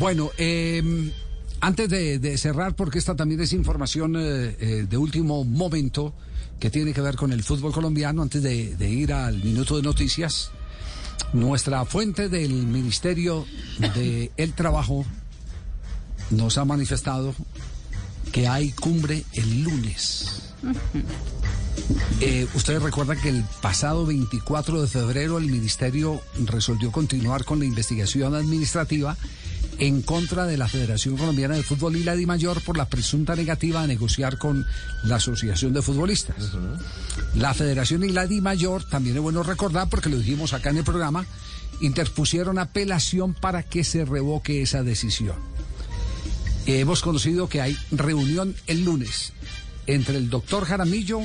Bueno, eh, antes de, de, cerrar, porque esta también es información eh, eh, de último momento que tiene que ver con el fútbol colombiano, antes de, de ir al minuto de noticias, nuestra fuente del Ministerio del el Trabajo nos ha manifestado que hay cumbre el lunes. Eh, ustedes recuerdan que el pasado 24 de febrero el ministerio resolvió continuar con la investigación administrativa en contra de la Federación Colombiana de Fútbol y la DIMAYOR por la presunta negativa a negociar con la Asociación de Futbolistas. Uh -huh. La Federación y la DIMAYOR, también es bueno recordar, porque lo dijimos acá en el programa, interpusieron apelación para que se revoque esa decisión. Hemos conocido que hay reunión el lunes entre el doctor Jaramillo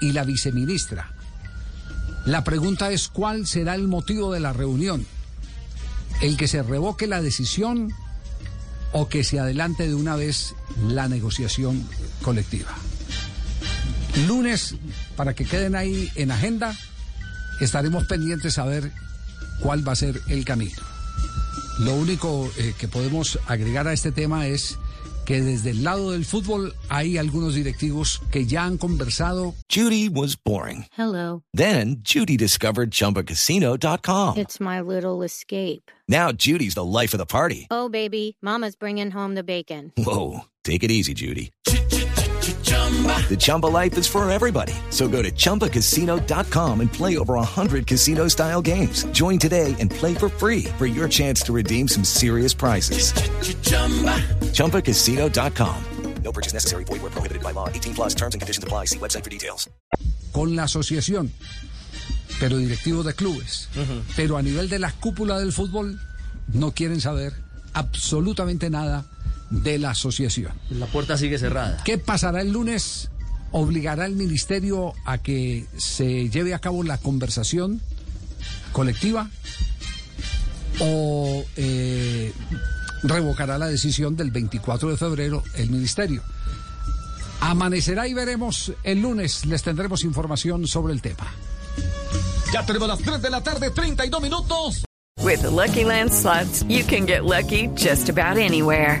y la viceministra. La pregunta es cuál será el motivo de la reunión. El que se revoque la decisión o que se adelante de una vez la negociación colectiva. Lunes, para que queden ahí en agenda, estaremos pendientes a ver cuál va a ser el camino. Lo único eh, que podemos agregar a este tema es que desde el lado del fútbol hay algunos directivos que ya han conversado. Judy was boring. Hello. Then Judy discovered chumbacasino.com. It's my little escape. Now Judy's the life of the party. Oh, baby, Mama's bringing home the bacon. Whoa. Take it easy, Judy. The Chumba life is for everybody. So go to ChumbaCasino.com and play over 100 casino style games. Join today and play for free for your chance to redeem some serious prizes. ChumbaCasino.com. No purchase necessary. Void where prohibited by law. 18 plus terms and conditions apply. See website for details. Con la asociación, pero directivos de clubes. Uh -huh. Pero a nivel de la cúpula del fútbol, no quieren saber absolutamente nada de la asociación. La puerta sigue cerrada. ¿Qué pasará el lunes? ¿Obligará el ministerio a que se lleve a cabo la conversación colectiva? ¿O eh, revocará la decisión del 24 de febrero el ministerio? Amanecerá y veremos el lunes. Les tendremos información sobre el tema. Ya tenemos las 3 de la tarde, 32 minutos. With the Lucky Land slots, you can get lucky just about anywhere.